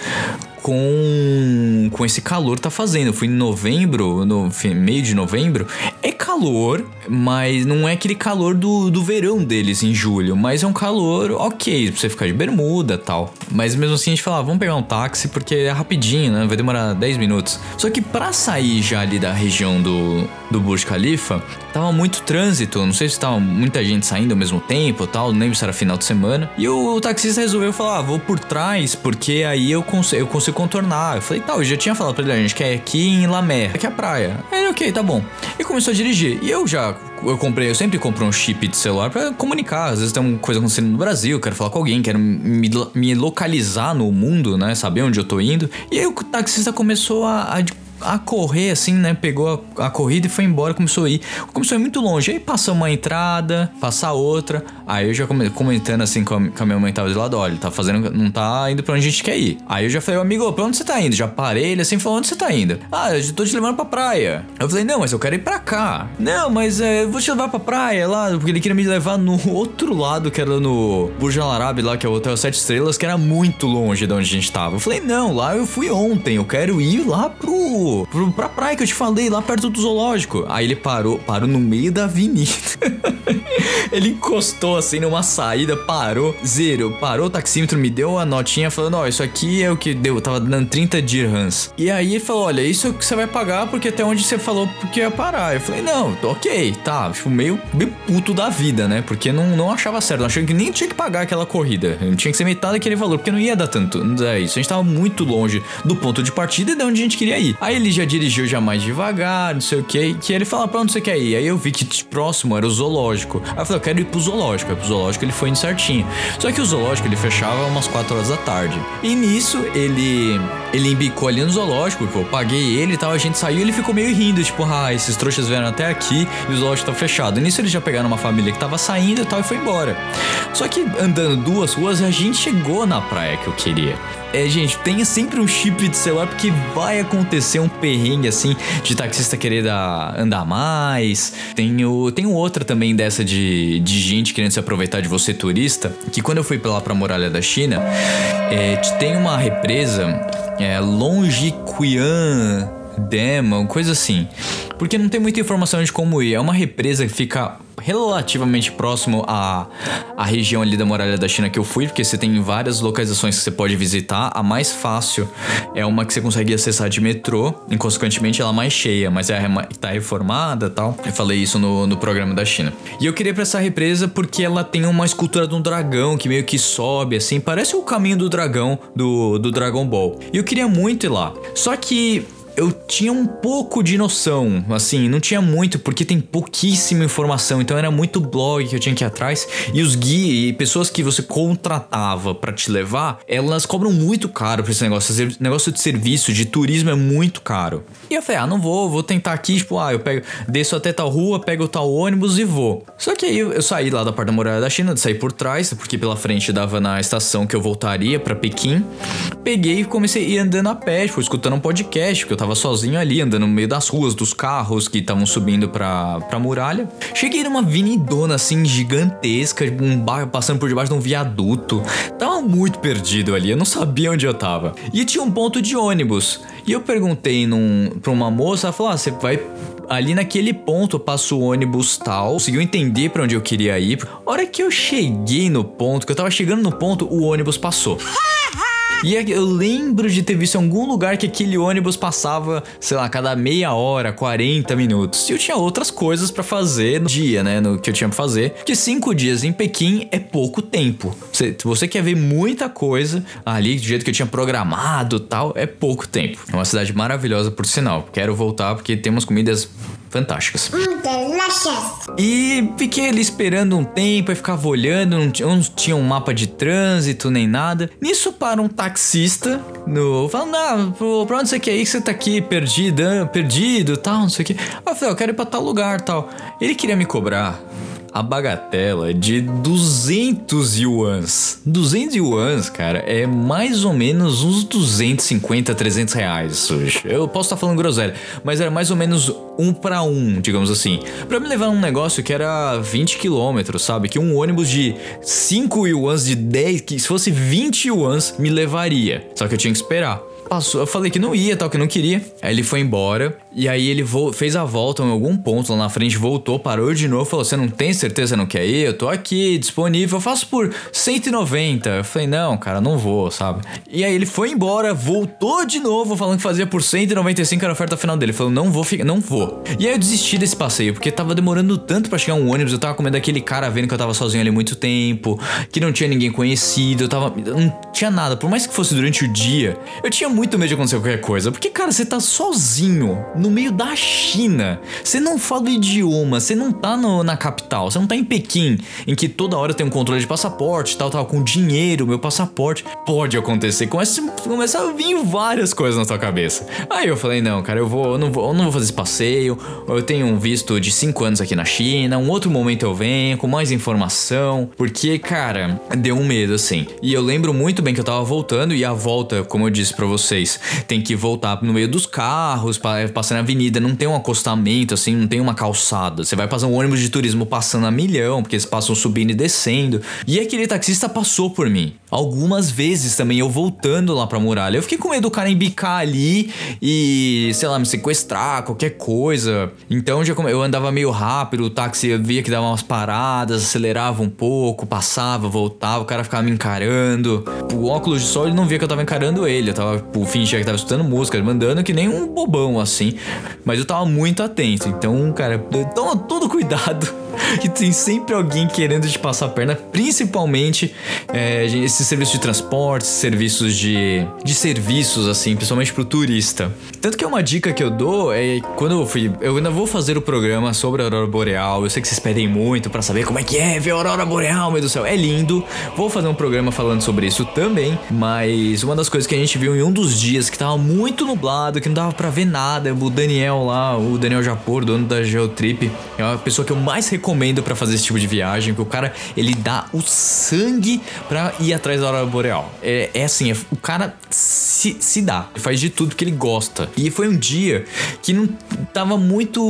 com, com esse calor tá fazendo. Eu fui em novembro, no meio de novembro. É calor, mas não é aquele calor do, do verão deles em julho. Mas é um calor ok, pra você ficar de bermuda tal. Mas mesmo assim a gente falava, vamos pegar um táxi porque é rapidinho, né? Vai demorar 10 minutos. Só que pra sair já ali da região do, do Burj Khalifa, tava muito trânsito. Não sei se tava muita gente saindo ao mesmo tempo tal. Lembro se era final de semana. E o, taxista resolveu falar, ah, vou por trás porque aí eu, cons eu consigo contornar. Eu falei, tá, eu já tinha falado pra ele, a gente quer aqui em Lamé, aqui é a praia. Ele, ok, tá bom. E começou a dirigir. E eu já eu comprei, eu sempre compro um chip de celular pra comunicar. Às vezes tem uma coisa acontecendo no Brasil, quero falar com alguém, quero me, me localizar no mundo, né? Saber onde eu tô indo. E aí o taxista começou a, a a correr assim, né? Pegou a, a corrida e foi embora, começou a ir. Começou a ir muito longe. Aí passa uma entrada, passa outra. Aí eu já come- comentando assim com a, com a minha mãe tava do lado, olha, tá fazendo. Não tá indo pra onde a gente quer ir. Aí eu já falei, amigo, pra onde você tá indo? Já parei, ele assim falou, onde você tá indo? Ah, eu tô te levando pra praia. Eu falei, não, mas eu quero ir pra cá. Não, mas é, eu vou te levar pra praia lá, porque ele queria me levar no outro lado, que era no Burj Al Arab, lá, que é o Hotel Sete Estrelas, que era muito longe de onde a gente tava. Eu falei, não, lá eu fui ontem, eu quero ir lá pro, pro pra praia que eu te falei, lá perto do zoológico. Aí ele parou, parou no meio da avenida. ele encostou assim numa saída, parou, zero, parou o taxímetro, me deu a notinha falando, ó, isso aqui é o que deu, tava dando 30 dirhams. E aí ele falou, olha, isso é o que você vai pagar porque até onde você falou porque ia parar. Eu falei, não, ok, tá, tipo, meio, meio puto da vida, né? Porque não, não achava certo, não achei que nem tinha que pagar aquela corrida. Tinha que ser metade daquele valor, porque não ia dar tanto. Não é isso. A gente tava muito longe do ponto de partida e de onde a gente queria ir. Aí ele já dirigiu já mais devagar, não sei o que, que ele fala pra onde você quer ir. Aí eu vi que próximo era o zoológico. Aí eu falei, eu quero ir pro zoológico. Aí pro zoológico ele foi indo certinho. Só que o zoológico ele fechava umas 4 horas da tarde. E nisso ele ele embicou ali no zoológico, pô, eu paguei ele e tal, a gente saiu e ele ficou meio rindo, tipo, ah, esses trouxas vieram até aqui e o zoológico tá fechado. Nisso eles já pegaram uma família que tava saindo e tal e foi embora. Só que andando duas ruas, a gente chegou na praia que eu queria. É, gente, tenha sempre um chip de celular porque vai acontecer um perrengue assim de taxista querer dar- andar mais. Tem, o, tem outra também dessa de, de gente querendo se aproveitar de você turista. Que quando eu fui lá pra muralha da China, é, tem uma represa, é, Longiquian Uma coisa assim. Porque não tem muita informação de como ir. É uma represa que fica relativamente próximo à, à região ali da muralha da China que eu fui, porque você tem várias localizações que você pode visitar. A mais fácil é uma que você consegue acessar de metrô, e consequentemente ela é mais cheia, mas é tá reformada tal. Eu falei isso no, no programa da China. E eu queria ir pra essa represa porque ela tem uma escultura de um dragão que meio que sobe assim, parece o caminho do dragão do, do Dragon Ball. E eu queria muito ir lá. Só que eu tinha um pouco de noção, assim, não tinha muito, porque tem pouquíssima informação, então era muito blog que eu tinha que ir atrás, e os guias e pessoas que você contratava pra te levar, elas cobram muito caro pra esse negócio, esse negócio de serviço, de turismo é muito caro. E eu falei, ah, não vou, vou tentar aqui, tipo, ah, eu pego, desço até tal rua, pego tal ônibus e vou. Só que aí eu, saí lá da parte da muralha da China, saí por trás, porque pela frente dava na estação que eu voltaria pra Pequim, peguei e comecei a ir andando a pé, tipo, escutando um podcast, porque eu tava sozinho ali, andando no meio das ruas, dos carros que estavam subindo pra, pra muralha. Cheguei numa avenidona assim, gigantesca, um bairro passando por debaixo de um viaduto. Tava muito perdido ali, eu não sabia onde eu tava. E tinha um ponto de ônibus. E eu perguntei num, pra uma moça, ela falou: ah, você vai ali naquele ponto passa o ônibus tal, conseguiu entender pra onde eu queria ir. A hora que eu cheguei no ponto, que eu tava chegando no ponto, o ônibus passou. E é eu lembro de ter visto em algum lugar que aquele ônibus passava, sei lá, cada meia hora, 40 minutos. E eu tinha outras coisas pra fazer no dia, né? No que eu tinha pra fazer. Que cinco dias em Pequim é pouco tempo. Se você quer ver muita coisa ali, do jeito que eu tinha programado tal, é pouco tempo. É uma cidade maravilhosa, por sinal. Quero voltar porque tem umas comidas fantásticas. E fiquei ali esperando um tempo, aí ficava olhando, não tinha, não tinha um mapa de trânsito nem nada. Nisso para um taxista, no, falando, ah, pra onde você quer ir? Que você tá aqui perdido, ah, perdido tal, não sei o que. Aí eu falei, eu quero ir pra tal lugar tal. Ele queria me cobrar a bagatela de 200 yuans. 200 yuans, cara, é mais ou menos uns 250, 300 reais hoje. Eu posso estar falando groselha, mas era mais ou menos um para um, digamos assim. Pra me levar num negócio que era 20 quilômetros, sabe? Que um ônibus de 5 yuans, de 10, que se fosse 20 yuans, me levaria. Só que eu tinha que esperar. Passou, eu falei que não ia, tal, que não queria. Aí ele foi embora. E aí ele fez a volta em algum ponto lá na frente, voltou, parou de novo, falou: Você não tem certeza não quer ir? Eu tô aqui, disponível, eu faço por 190. Eu falei, não, cara, não vou, sabe? E aí ele foi embora, voltou de novo, falando que fazia por 195, era a oferta final dele. Ele falou, não vou não vou. E aí eu desisti desse passeio, porque tava demorando tanto pra chegar um ônibus, eu tava com medo daquele cara vendo que eu tava sozinho ali muito tempo, que não tinha ninguém conhecido, eu tava. não tinha nada. Por mais que fosse durante o dia, eu tinha muito medo de acontecer qualquer coisa. Porque, cara, você tá sozinho no no meio da China. Você não fala o idioma, você não tá no- na capital, você não tá em Pequim, em que toda hora tem um controle de passaporte, tal, tal, com dinheiro, meu passaporte. Pode acontecer, começa, começa a vir várias coisas na sua cabeça. Aí eu falei, não, cara, eu vou, eu não vou, eu não vou fazer esse passeio. Eu tenho um visto de 5 anos aqui na China, um outro momento eu venho com mais informação, porque, cara, deu um medo assim. E eu lembro muito bem que eu tava voltando e a volta, como eu disse pra vocês, tem que voltar no meio dos carros, pa- na avenida, não tem um acostamento assim, não tem uma calçada. Você vai passar um ônibus de turismo passando a milhão, porque eles passam subindo e descendo. E aquele taxista passou por mim. Algumas vezes também eu voltando lá pra muralha. Eu fiquei com medo do cara embicar ali e, sei lá, me sequestrar, qualquer coisa. Então já eu andava meio rápido, o táxi eu via que dava umas paradas, acelerava um pouco, passava, voltava, o cara ficava me encarando. O óculos de sol ele não via que eu tava encarando ele. Eu tava, tipo, fingia que tava escutando música, mandando que nem um bobão assim. Mas eu tava muito atento. Então, cara, toma todo cuidado. Que tem sempre alguém querendo te passar a perna, principalmente é, esses serviços de transporte, serviços de, de serviços, assim, principalmente pro turista. Tanto que é uma dica que eu dou é quando eu fui. Eu ainda vou fazer o programa sobre a Aurora Boreal. Eu sei que vocês pedem muito pra saber como é que é ver a Aurora Boreal, meu do céu. É lindo. Vou fazer um programa falando sobre isso também. Mas uma das coisas que a gente viu em um dos dias que tava muito nublado, que não dava pra ver nada, o Daniel lá, o Daniel Japor, dono da Geotrip, é uma pessoa que eu mais recomendo pra fazer esse tipo de viagem, porque o cara ele dá o sangue pra ir atrás da aurora boreal. É, é assim, é- o cara se, se dá, faz de tudo que ele gosta. E foi um dia que não tava muito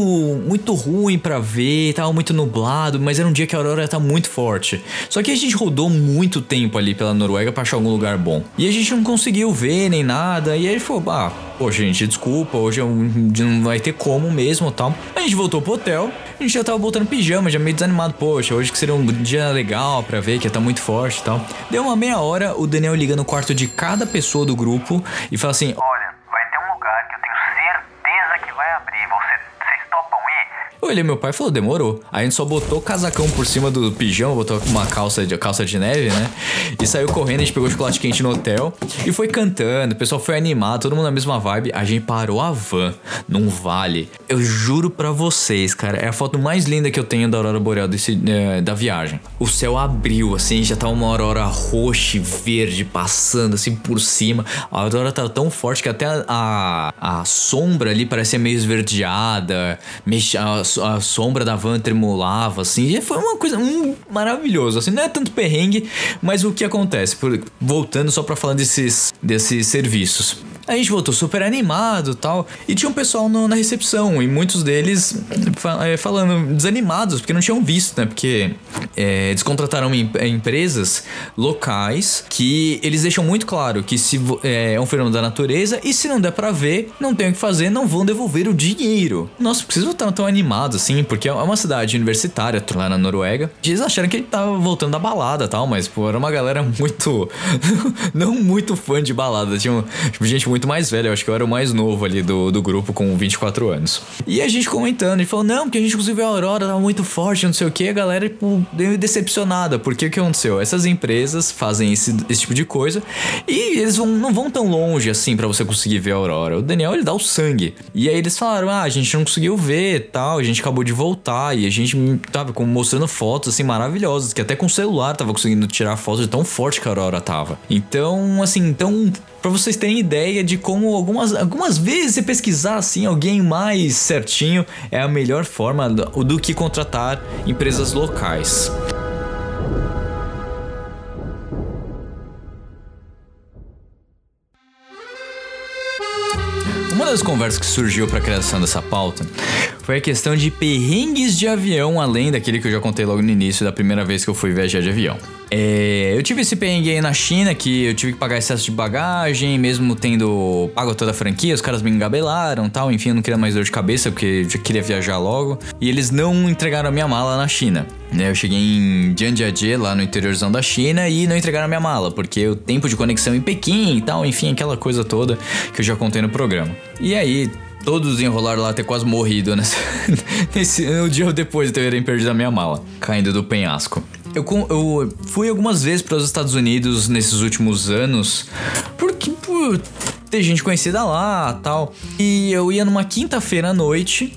muito ruim pra ver, tava muito nublado, mas era um dia que a aurora tá muito forte. Só que a gente rodou muito tempo ali pela Noruega pra achar algum lugar bom. E a gente não conseguiu ver nem nada. E aí ele falou: "Ah, Poxa, gente, desculpa, hoje é não vai ter como mesmo tal. A gente voltou pro hotel, a gente já tava botando pijama, já meio desanimado. Poxa, hoje que seria um dia legal pra ver, que ia tá muito forte e tal. Deu uma meia hora, o Daniel liga no quarto de cada pessoa do grupo e fala assim: Olha, vai ter um lugar que eu tenho certeza que vai abrir. Você- Vocês topam ir? Eu olhei meu pai e falou, demorou. Aí a gente só botou o casacão por cima do pijama, botou uma calça de, calça de neve, né? E saiu correndo, a gente pegou chocolate quente no hotel e foi cantando. O pessoal foi animado, todo mundo na mesma vibe. A gente parou a van num vale. Eu juro pra vocês, cara, é a foto mais linda que eu tenho da aurora boreal desse, eh, da viagem. O céu abriu, assim, já tá uma aurora roxa e verde passando assim por cima. A aurora tá tão forte que até a, a, a sombra ali parecia meio esverdeada, mex- a, sombra da van tremulava, assim. E foi uma coisa hum, maravilhosa, assim. Não é tanto perrengue, mas o que acontece? Por- voltando só pra falar desses, desses serviços. A gente voltou super animado tal. E tinha um pessoal no- na recepção. E muitos deles é, falando desanimados, porque não tinham visto, né? Porque é, eles contrataram em- é, empresas locais que eles deixam muito claro que se é, é um fenômeno da natureza e se não der pra ver, não tem o que fazer, não vão devolver o dinheiro. Nossa, vocês estar tão animados assim? Porque é uma cidade universitária lá na Noruega. Eles acharam que ele tava voltando da balada tal, mas pô, era uma galera muito. não muito fã de balada. Tinha tipo, gente muito mais velha. Eu acho que eu era o mais novo ali do, do grupo com 24 anos. E a gente comentando, ele falou: não, porque a gente conseguiu ver a Aurora, tava muito forte, não sei o que. A galera, tipo, deu decepcionada. Porque o que aconteceu? Essas empresas fazem esse, esse tipo de coisa e eles vão, não vão tão longe assim pra você conseguir ver a Aurora. O Daniel, ele dá o sangue. E aí eles falaram: ah, a gente não conseguiu ver tal, a gente acabou de voltar e a gente tava mostrando fotos assim maravilhosas, que até com o celular tava conseguindo tirar fotos de tão forte que a Aurora tava. Então, assim, então Pra vocês terem ideia de como algumas, algumas vezes você pesquisar assim alguém mais certinho é a melhor forma do, do que contratar empresas locais. Uma das conversas que surgiu para a criação dessa pauta foi a questão de perrengues de avião, além daquele que eu já contei logo no início da primeira vez que eu fui viajar de avião. É, eu tive esse perrengue aí na China que eu tive que pagar excesso de bagagem, mesmo tendo pago toda a franquia, os caras me engabelaram tal. Enfim, eu não queria mais dor de cabeça porque eu queria viajar logo. E eles não entregaram a minha mala na China. né? Eu cheguei em Jiangajie, lá no interiorzão da China, e não entregaram a minha mala, porque o tempo de conexão em Pequim e tal, enfim, aquela coisa toda que eu já contei no programa. E aí, Todos enrolaram lá, ter quase morrido nessa, nesse, no dia depois de terem perdido a minha mala, caindo do penhasco. Eu, eu fui algumas vezes para os Estados Unidos nesses últimos anos, porque por ter gente conhecida lá tal. E eu ia numa quinta-feira à noite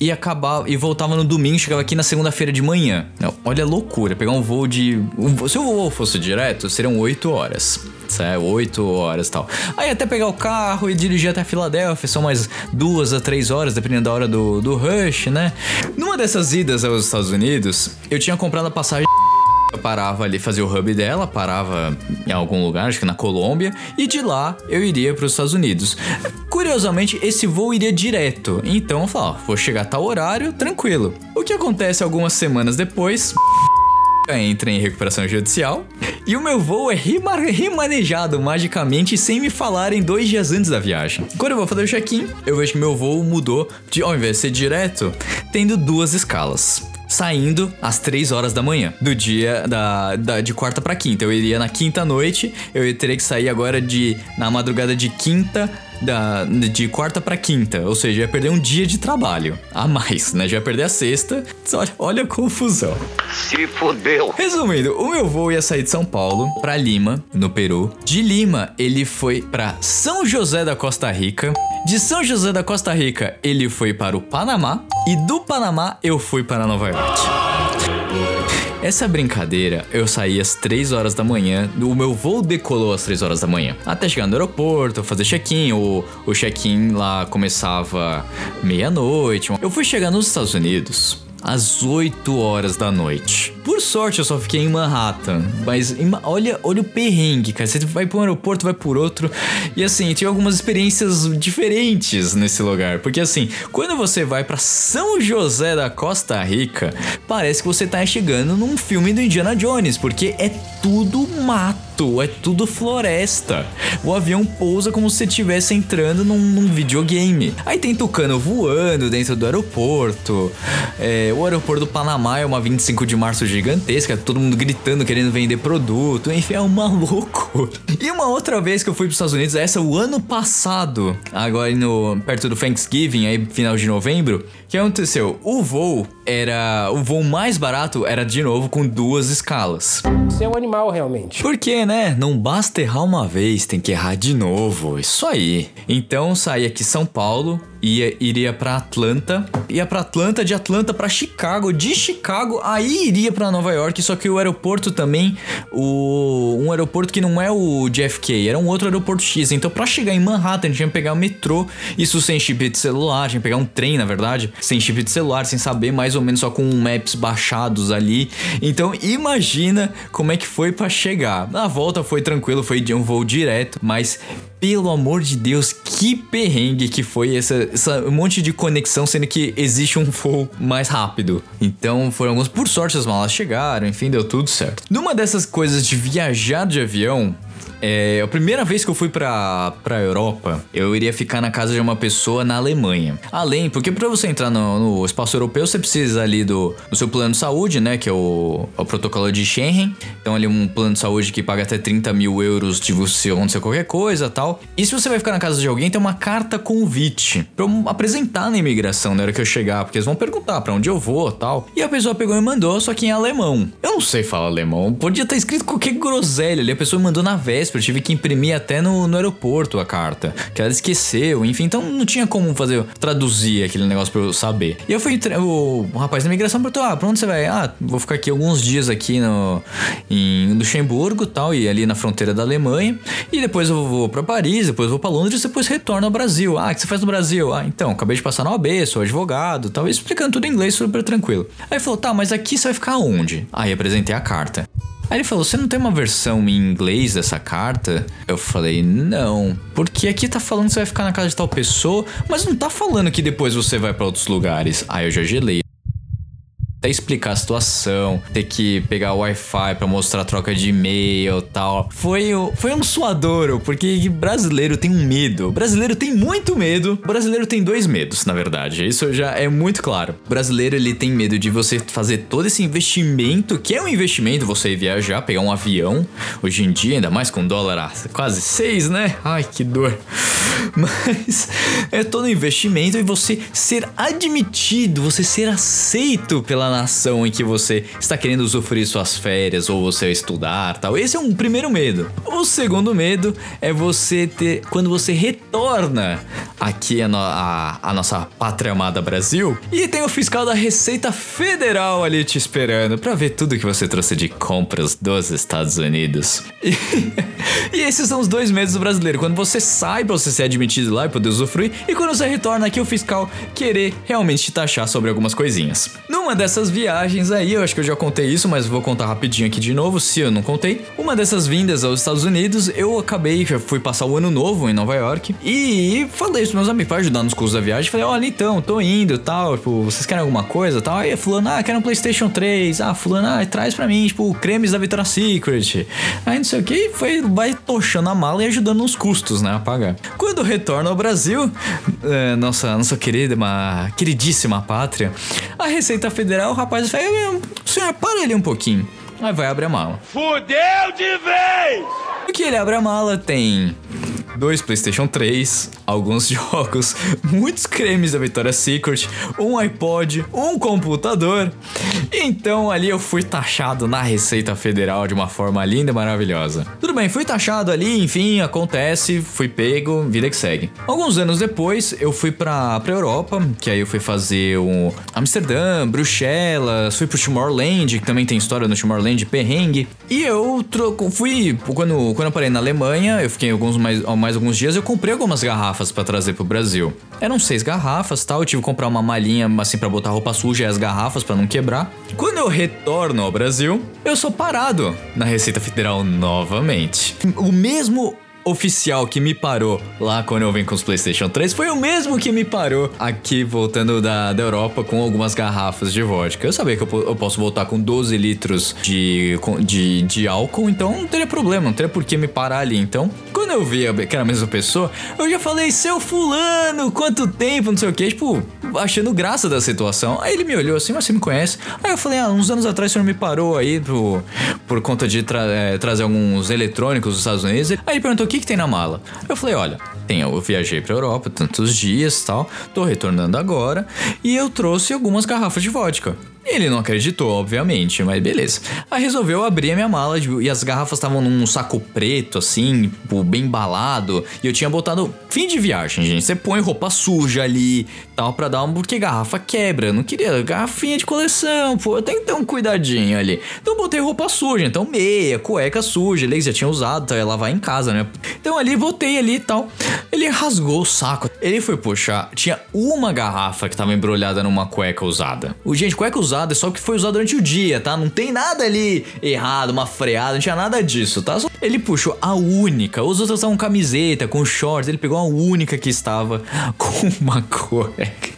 e acabava e voltava no domingo, chegava aqui na segunda-feira de manhã. Olha a loucura, pegar um voo de. Um, se o voo fosse direto, seriam 8 horas. Certo? 8 horas e tal. Aí até pegar o carro e dirigir até Filadélfia, são mais duas a três horas, dependendo da hora do, do rush, né? Numa dessas idas aos Estados Unidos, eu tinha comprado a passagem. Eu parava ali, fazia o hub dela, parava em algum lugar, acho que na Colômbia, e de lá eu iria para os Estados Unidos. Curiosamente, esse voo iria direto, então eu falava, vou chegar a tal horário, tranquilo. O que acontece algumas semanas depois? Entra em recuperação judicial e o meu voo é remanejado magicamente sem me falarem dois dias antes da viagem. Quando eu vou fazer o check-in, eu vejo que meu voo mudou de, ao invés de ser direto, tendo duas escalas. Saindo às 3 horas da manhã do dia da, da- de quarta pra quinta. Eu iria na quinta noite, eu teria que sair agora de na madrugada de quinta da, de quarta pra quinta, ou seja, ia perder um dia de trabalho a mais, né? Já ia perder a sexta. Olha, olha a confusão. Se fudeu. Resumindo, o meu voo ia sair de São Paulo pra Lima, no Peru. De Lima, ele foi pra São José da Costa Rica. De São José da Costa Rica, ele foi para o Panamá. E do Panamá, eu fui para Nova York. Essa brincadeira, eu saí às 3 horas da manhã, o meu voo decolou às 3 horas da manhã. Até chegar no aeroporto, fazer check-in, o, o check-in lá começava meia-noite. Eu fui chegar nos Estados Unidos às 8 horas da noite. Por sorte, eu só fiquei em Manhattan. Mas ima- olha, olha o perrengue, cara. Você vai para um aeroporto, vai por outro. E assim, tive algumas experiências diferentes nesse lugar. Porque assim, quando você vai para São José da Costa Rica, parece que você tá chegando num filme do Indiana Jones. Porque é tudo mato, é tudo floresta. O avião pousa como se estivesse entrando num, num videogame. Aí tem tucano voando dentro do aeroporto. É, o aeroporto do Panamá é uma 25 de março gigantesca, todo mundo gritando, querendo vender produto. Enfim, é uma loucura. E uma outra vez que eu fui para os Estados Unidos, essa o ano passado, agora no, perto do Thanksgiving, aí final de novembro, o que aconteceu? O voo era. O voo mais barato era de novo com duas escalas. Você é um animal, realmente. Porque, né? Não basta errar uma vez, tem que errar de novo. Isso aí. Então saí aqui São Paulo, ia, iria pra Atlanta, ia pra Atlanta, de Atlanta pra Chicago, de Chicago aí iria pra Nova York, só que o aeroporto também, o um aeroporto que não é o JFK, era um outro aeroporto X. Então pra chegar em Manhattan, tinha que pegar o metrô, isso sem chip de celular, tinha que pegar um trem, na verdade, sem chip de celular, sem saber mais ou menos só com maps baixados ali. Então imagina como é que foi pra chegar. Na volta foi tranquilo, foi de um voo direto, mas pelo amor de Deus, que perrengue que foi essa, essa um monte de conexão, sendo que existe um voo mais rápido. Então foram alguns. Por sorte as malas chegaram, enfim, deu tudo certo. Numa dessas coisas de viajar de avião, é, a primeira vez que eu fui pra, pra Europa, eu iria ficar na casa de uma pessoa na Alemanha. Além, porque pra você entrar no, no espaço europeu, você precisa ali do, do seu plano de saúde, né? Que é o, o protocolo de Schengen. Então, ali um plano de saúde que paga até 30 mil euros de você acontecer qualquer coisa tal. E se você vai ficar na casa de alguém, tem uma carta convite pra eu apresentar na imigração na hora que eu chegar, porque eles vão perguntar pra onde eu vou tal. E a pessoa pegou e mandou, só que em alemão. Eu não sei falar alemão, podia estar escrito qualquer groselha ali. A pessoa mandou na véspera, eu tive que imprimir até no, no aeroporto a carta, que ela esqueceu, enfim, então não tinha como fazer, traduzir aquele negócio pra eu saber. E eu fui, o, o rapaz da imigração perguntou, ah, pra onde você vai? Ah, vou ficar aqui alguns dias aqui no, em Luxemburgo tal, e ali na fronteira da Alemanha, e depois eu vou pra Paris, depois vou pra Londres, depois retorno ao Brasil. Ah, o que você faz no Brasil? Ah, então, acabei de passar na OAB, sou advogado, tal, explicando tudo em inglês super tranquilo. Aí falou, tá, mas aqui você vai ficar onde? Aí apresentei a carta. Aí ele falou: Você não tem uma versão em inglês dessa carta? Eu falei: Não, porque aqui tá falando que você vai ficar na casa de tal pessoa, mas não tá falando que depois você vai pra outros lugares. Aí eu já gelei. Até explicar a situação, ter que pegar o Wi-Fi pra mostrar a troca de e-mail tal. Foi, foi um suadouro, porque brasileiro tem um medo. Brasileiro tem muito medo. Brasileiro tem dois medos, na verdade. Isso já é muito claro. Brasileiro, ele tem medo de você fazer todo esse investimento, que é um investimento você viajar, pegar um avião. Hoje em dia, ainda mais com dólar a quase seis, né? Ai, que dor. Mas é todo investimento e você ser admitido, você ser aceito pela nação em que você está querendo usufruir suas férias ou você estudar, tal. Esse é um primeiro medo. O segundo medo é você ter quando você retorna aqui a, a- a nossa pátria amada Brasil e tem o fiscal da Receita Federal ali te esperando pra ver tudo que você trouxe de compras dos Estados Unidos. E, e esses são os dois medos do brasileiro. Quando você sai pra você ser admitido lá e poder usufruir, e quando você retorna aqui o fiscal querer realmente te taxar sobre algumas coisinhas. Numa dessas viagens aí, eu acho que eu já contei isso, mas vou contar rapidinho aqui de novo, se eu não contei. Uma dessas vindas aos Estados Unidos, eu acabei, já fui passar o ano novo em Nova York e falei pros meus amigos pra ajudar nos custos da viagem. Falei, olha, então, tô indo tal, tipo, vocês querem alguma coisa tal? Aí fulano, ah, quero um PlayStation 3. Ah, fulano, ah, traz pra mim, tipo, cremes da Victoria's Secret. Aí não sei o que, foi, vai tochando a mala e ajudando nos custos, né, a pagar. Quando retorno ao Brasil, é, nossa, nossa querida, uma queridíssima pátria, a Receita Federal, o rapaz fala, "Eh, senhor, para ali um pouquinho. Aí vai abrir a mala. Fudeu de vez! O que ele abre a mala tem dois PlayStation 3, alguns jogos, muitos cremes da Victoria's Secret, um iPod, um computador. Então ali eu fui taxado na Receita Federal de uma forma linda e maravilhosa. Tudo bem, fui taxado ali, enfim, acontece, fui pego, vida que segue. Alguns anos depois eu fui pra, pra Europa, que aí eu fui fazer um Amsterdã, Bruxelas, fui pro Tomorrowland, que também tem história no Tomorrowland, perrengue. E eu troco, fui, quando, quando eu parei na Alemanha, eu fiquei alguns mais, mais alguns dias, eu comprei algumas garrafas pra trazer pro Brasil. Eram seis garrafas, tal, eu tive que comprar uma malinha assim pra botar roupa suja e as garrafas pra não quebrar. Quando eu retorno ao Brasil, eu sou parado na Receita Federal novamente. O mesmo oficial que me parou lá quando eu vim com os PlayStation 3 foi o mesmo que me parou aqui voltando da, da Europa com algumas garrafas de vodka. Eu sabia que eu, eu posso voltar com 12 litros de, de, de álcool, então não teria problema, não teria por que me parar ali. Então, quando eu vi que era a mesma pessoa, eu já falei, seu fulano, quanto tempo, não sei o que, tipo, achando graça da situação. Aí ele me olhou assim, mas você me conhece? Aí eu falei, ah, uns anos atrás o senhor me parou aí pro, por conta de tra- eh, trazer alguns eletrônicos dos Estados Unidos. Aí ele perguntou, o que que tem na mala? Eu falei, olha, tem, eu viajei pra Europa tantos dias tal, tô retornando agora, e eu trouxe algumas garrafas de vodka. Ele não acreditou, obviamente, mas beleza. Aí resolveu abrir a minha mala de- e as garrafas estavam num saco preto, assim, tipo, bem embalado. E eu tinha botado fim de viagem, gente. Você põe roupa suja ali, tal, pra dar um. Porque garrafa quebra. Eu não queria garrafinha de coleção, pô. Tem que ter um cuidadinho ali. Então botei roupa suja, então meia, cueca suja, que já tinha usado, tá? ia lavar em casa, né? Então ali botei ali e tal. Ele rasgou o saco. Ele foi puxar, tinha uma garrafa que tava embrulhada numa cueca usada. O gente, cueca usada é só que foi usado durante o dia, tá? Não tem nada ali errado, uma freada, não tinha nada disso, tá? Só- Ele puxou a única. Os outros estavam camiseta, com shorts. Ele pegou a única que estava com uma cueca.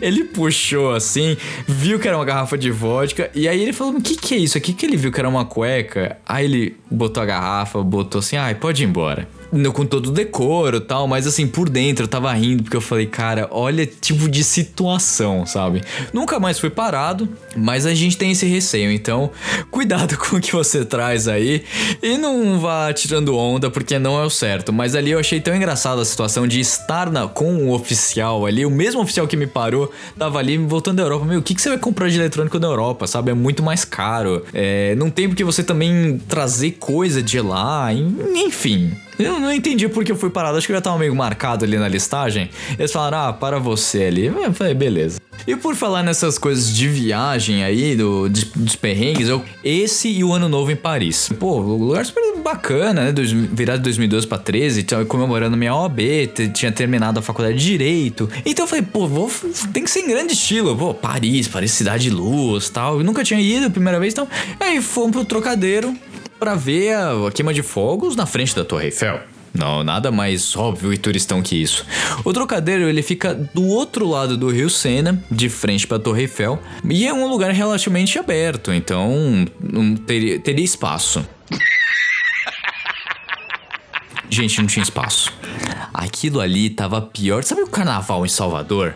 Ele puxou assim, viu que era uma garrafa de vodka, e aí ele falou: O que, que é isso aqui? Que ele viu que era uma cueca. Aí ele botou a garrafa, botou assim: Ai, pode ir embora. Com todo o decoro tal, mas assim, por dentro eu tava rindo, porque eu falei, cara, olha tipo de situação, sabe? Nunca mais fui parado, mas a gente tem esse receio, então cuidado com o que você traz aí e não vá tirando onda, porque não é o certo. Mas ali eu achei tão engraçada a situação de estar na, com o oficial ali, o mesmo oficial que me parou, tava ali voltando da Europa. Meu, o que, que você vai comprar de eletrônico da Europa, sabe? É muito mais caro. É, não tem porque você também trazer coisa de lá, en- enfim. Eu não entendi porque eu fui parado. Acho que eu já tava meio marcado ali na listagem. Eles falaram, ah, para você ali. Eu falei, beleza. E por falar nessas coisas de viagem aí, do, de- dos perrengues, eu, esse e o Ano Novo em Paris. Pô, lugar super bacana, né? Dois, virado de 2012 pra 13, tava comemorando minha OAB, tinha terminado a faculdade de Direito. Então eu falei, pô, vou, tem que ser em grande estilo. Pô, Paris, Paris, cidade de luz tal. Eu nunca tinha ido primeira vez, então. Aí fomos pro trocadeiro pra ver a, a queima de fogos na frente da Torre Eiffel. Não, nada mais óbvio e turistão que isso. O trocadeiro ele fica do outro lado do Rio Sena, de frente pra Torre Eiffel, e é um lugar relativamente aberto, então teria, teria espaço. Gente, não tinha espaço. Aquilo ali tava pior. Sabe o carnaval em Salvador?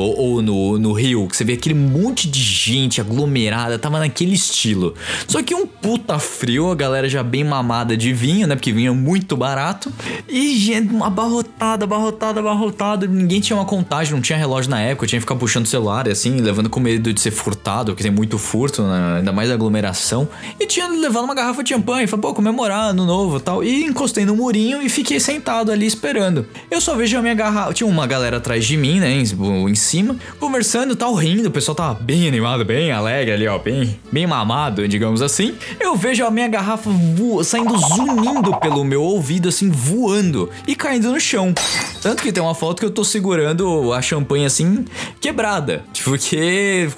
Ou, ou no, no Rio, que você vê aquele monte de gente aglomerada, tava naquele estilo. Só que um puta frio, a galera já bem mamada de vinho, né? Porque vinho é muito barato. E gente, abarrotada, abarrotada, abarrotada. Ninguém tinha uma contagem, não tinha relógio na época, eu tinha que ficar puxando o celular assim, levando com medo de ser furtado, porque tem muito furto, né? ainda mais aglomeração. E tinha levado uma garrafa de champanhe, falei, pô, comemorar ano novo tal. E encostei no murinho e fiquei sentado ali esperando. Eu só vejo a minha garrafa. Tinha uma galera atrás de mim, né? Em cima, conversando, tal, rindo. O pessoal tava bem animado, bem alegre ali, ó, bem, bem mamado, digamos assim. Eu vejo a minha garrafa vo- saindo zunindo pelo meu ouvido, assim, voando e caindo no chão. Tanto que tem uma foto que eu tô segurando a champanhe assim, quebrada. Porque,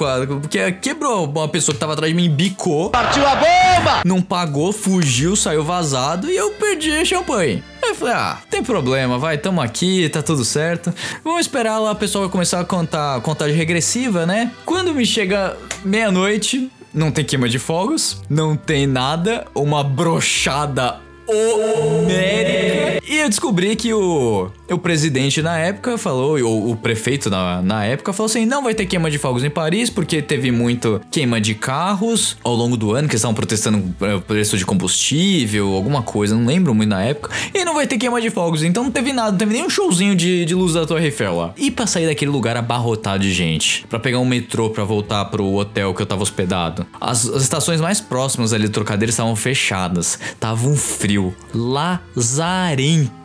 porque quebrou. Uma pessoa que tava atrás de mim bicou. Partiu a bomba! Não pagou, fugiu, saiu vazado e eu perdi a champanhe. Eu falei, ah, tem problema, vai, tamo aqui, tá tudo certo. Vamos esperar lá, o pessoal vai começar a contar contagem regressiva, né? Quando me chega meia-noite, não tem queima de fogos, não tem nada, uma brochada homérica. E eu descobri que o, o presidente na época falou, ou o prefeito na, na época falou assim: não vai ter queima de fogos em Paris, porque teve muito queima de carros ao longo do ano, que estavam protestando o preço de combustível, alguma coisa, não lembro muito na época. E não vai ter queima de fogos, então não teve nada, não teve nem um showzinho de, de luz da Torre Eiffel lá. E pra sair daquele lugar abarrotado de gente, pra pegar um metrô pra voltar pro hotel que eu tava hospedado, as, as estações mais próximas ali do Trocadero estavam fechadas, tava um frio lazarento.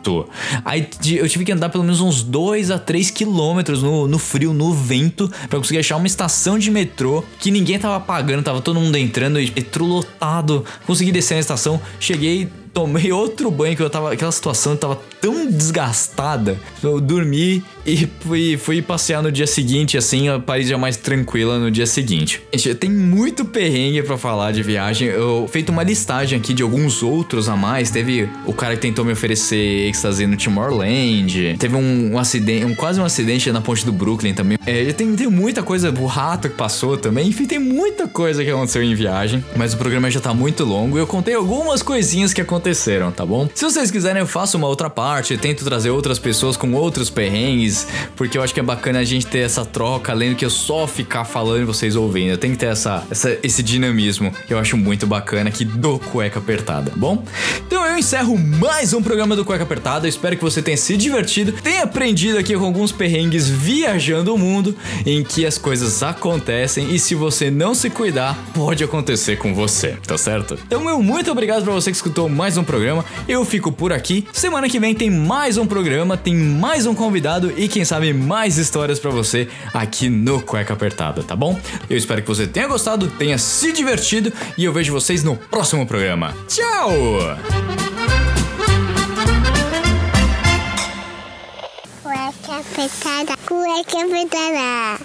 Aí eu tive que andar pelo menos uns 2 a 3 quilômetros no, no frio, no vento, pra conseguir achar uma estação de metrô que ninguém tava pagando, tava todo mundo entrando, metrô lotado. Consegui descer na estação, cheguei. Tomei outro banho que eu tava. Aquela situação tava tão desgastada. Eu dormi e fui, fui passear no dia seguinte, assim, a Paris já mais tranquila no dia seguinte. Gente, tem muito perrengue pra falar de viagem. Eu feito uma listagem aqui de alguns outros a mais. Teve o cara que tentou me oferecer êxtase no Tomorrowland. Teve um, um acidente, um, quase um acidente na ponte do Brooklyn também. É, tem, tem muita coisa, o rato que passou também. Enfim, tem muita coisa que aconteceu em viagem. Mas o programa já tá muito longo. Eu contei algumas coisinhas que aconteceram, tá bom? Se vocês quiserem, eu faço uma outra parte. Tento trazer outras pessoas com outros perrengues. Porque eu acho que é bacana a gente ter essa troca, além do que eu só ficar falando e vocês ouvindo. Tem que ter essa, essa- esse dinamismo que eu acho muito bacana aqui do Cueca Apertada, bom? Então eu encerro mais um programa do Cueca Apertada. Espero que você tenha se divertido, tenha aprendido aqui com alguns perrengues viajando o mundo em que as coisas acontecem e se você não se cuidar, pode acontecer com você, tá certo? Então, meu muito obrigado pra você que escutou mais um programa. Eu fico por aqui. Semana que vem tem mais um programa, tem mais um convidado e quem sabe mais histórias pra você aqui no Cueca Apertada, tá bom? Eu espero que você tenha gostado, tenha se divertido e eu vejo vocês no próximo programa. Tchau! Cueca apertada, cueca apertada,